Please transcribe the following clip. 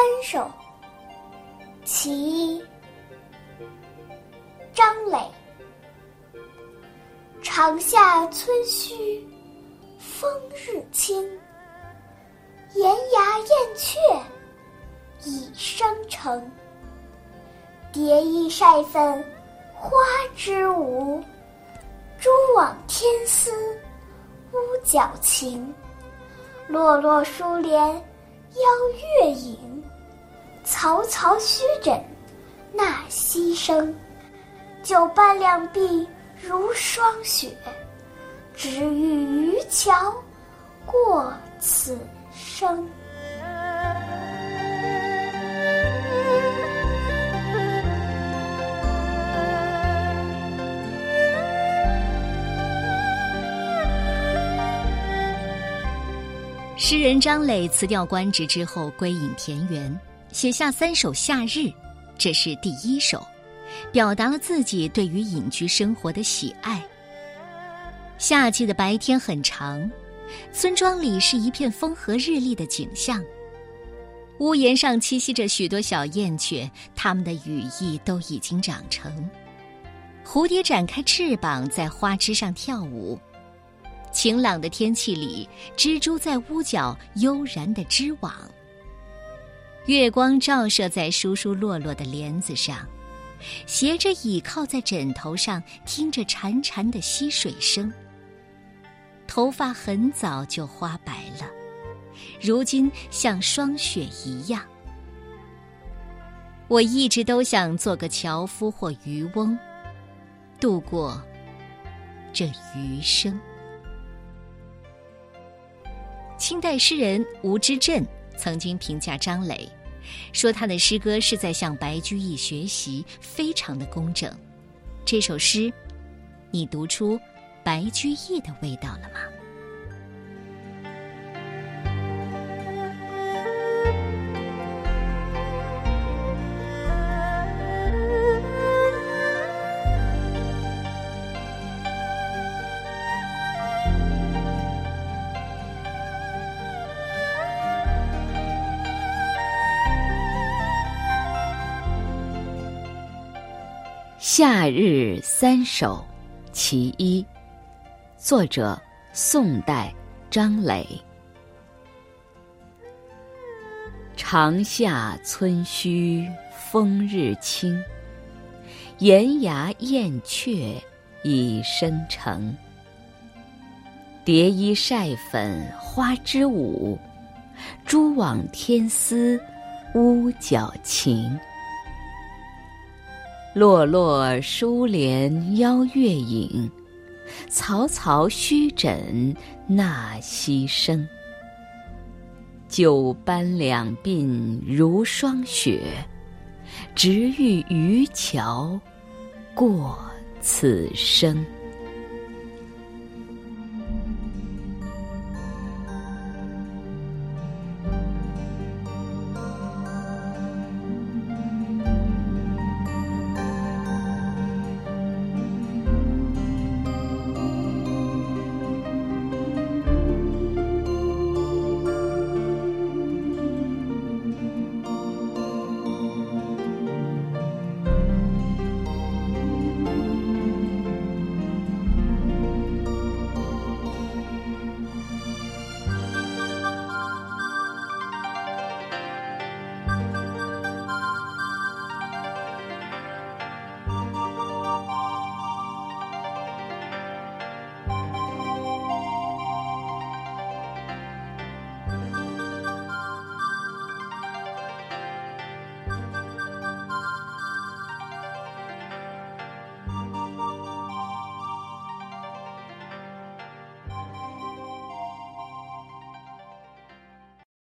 三首·其一，张磊。长夏村墟，风日清。岩崖燕雀，已生成。蝶衣晒粉花枝舞，蛛网天丝屋角晴。落落疏帘邀月影，嘈嘈虚枕纳西声。九班两鬓如霜雪，只欲渔樵过此生。诗人张磊辞掉官职之后，归隐田园，写下三首《夏日》，这是第一首，表达了自己对于隐居生活的喜爱。夏季的白天很长，村庄里是一片风和日丽的景象。屋檐上栖息着许多小燕雀，它们的羽翼都已经长成。蝴蝶展开翅膀，在花枝上跳舞。晴朗的天气里，蜘蛛在屋角悠然的织网。月光照射在疏疏落落的帘子上，斜着倚靠在枕头上，听着潺潺的溪水声。头发很早就花白了，如今像霜雪一样。我一直都想做个樵夫或渔翁，度过这余生。清代诗人吴之振曾经评价张磊，说他的诗歌是在向白居易学习，非常的工整。这首诗，你读出白居易的味道了吗？夏日三首，其一。作者：宋代张磊。长夏村墟风日清，岩崖燕雀已生成。蝶衣晒粉花枝舞，蛛网天丝屋角晴。落落疏帘邀月影，嘈嘈虚枕纳溪声。九班两鬓如霜雪，直欲渔樵过此生。